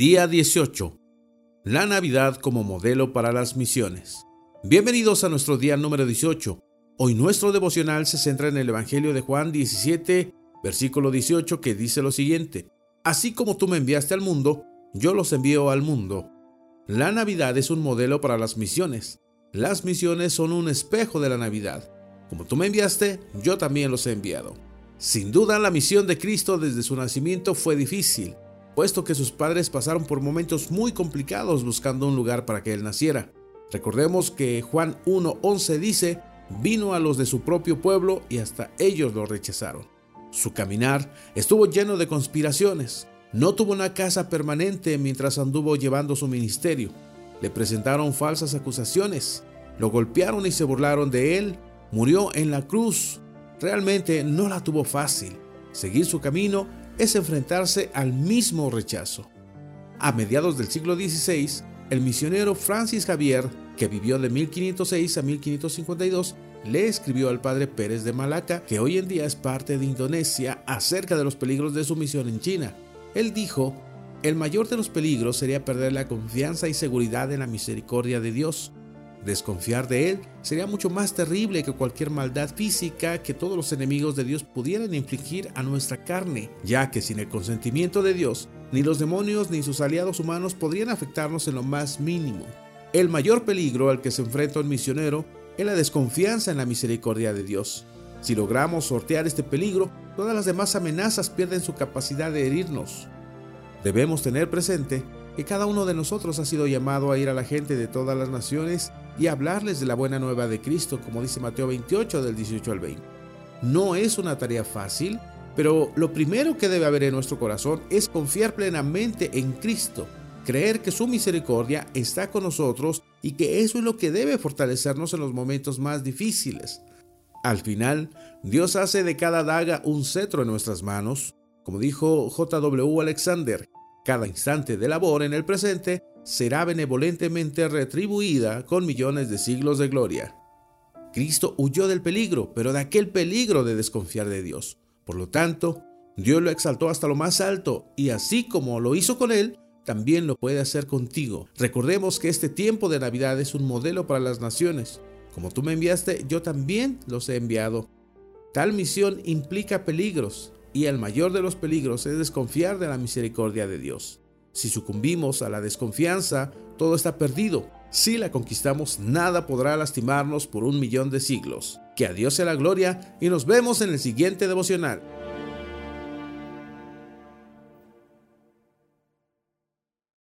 Día 18. La Navidad como modelo para las misiones. Bienvenidos a nuestro día número 18. Hoy nuestro devocional se centra en el Evangelio de Juan 17, versículo 18, que dice lo siguiente. Así como tú me enviaste al mundo, yo los envío al mundo. La Navidad es un modelo para las misiones. Las misiones son un espejo de la Navidad. Como tú me enviaste, yo también los he enviado. Sin duda, la misión de Cristo desde su nacimiento fue difícil puesto que sus padres pasaron por momentos muy complicados buscando un lugar para que él naciera. Recordemos que Juan 1.11 dice, vino a los de su propio pueblo y hasta ellos lo rechazaron. Su caminar estuvo lleno de conspiraciones. No tuvo una casa permanente mientras anduvo llevando su ministerio. Le presentaron falsas acusaciones, lo golpearon y se burlaron de él. Murió en la cruz. Realmente no la tuvo fácil. Seguir su camino es enfrentarse al mismo rechazo. A mediados del siglo XVI, el misionero Francis Javier, que vivió de 1506 a 1552, le escribió al padre Pérez de Malaca, que hoy en día es parte de Indonesia, acerca de los peligros de su misión en China. Él dijo, el mayor de los peligros sería perder la confianza y seguridad en la misericordia de Dios. Desconfiar de Él sería mucho más terrible que cualquier maldad física que todos los enemigos de Dios pudieran infligir a nuestra carne, ya que sin el consentimiento de Dios, ni los demonios ni sus aliados humanos podrían afectarnos en lo más mínimo. El mayor peligro al que se enfrenta un misionero es la desconfianza en la misericordia de Dios. Si logramos sortear este peligro, todas las demás amenazas pierden su capacidad de herirnos. Debemos tener presente que cada uno de nosotros ha sido llamado a ir a la gente de todas las naciones y hablarles de la buena nueva de Cristo, como dice Mateo 28 del 18 al 20. No es una tarea fácil, pero lo primero que debe haber en nuestro corazón es confiar plenamente en Cristo, creer que su misericordia está con nosotros y que eso es lo que debe fortalecernos en los momentos más difíciles. Al final, Dios hace de cada daga un cetro en nuestras manos, como dijo J.W. Alexander, cada instante de labor en el presente será benevolentemente retribuida con millones de siglos de gloria. Cristo huyó del peligro, pero de aquel peligro de desconfiar de Dios. Por lo tanto, Dios lo exaltó hasta lo más alto y así como lo hizo con él, también lo puede hacer contigo. Recordemos que este tiempo de Navidad es un modelo para las naciones. Como tú me enviaste, yo también los he enviado. Tal misión implica peligros, y el mayor de los peligros es desconfiar de la misericordia de Dios. Si sucumbimos a la desconfianza, todo está perdido. Si la conquistamos, nada podrá lastimarnos por un millón de siglos. Que a Dios sea la gloria y nos vemos en el siguiente devocional.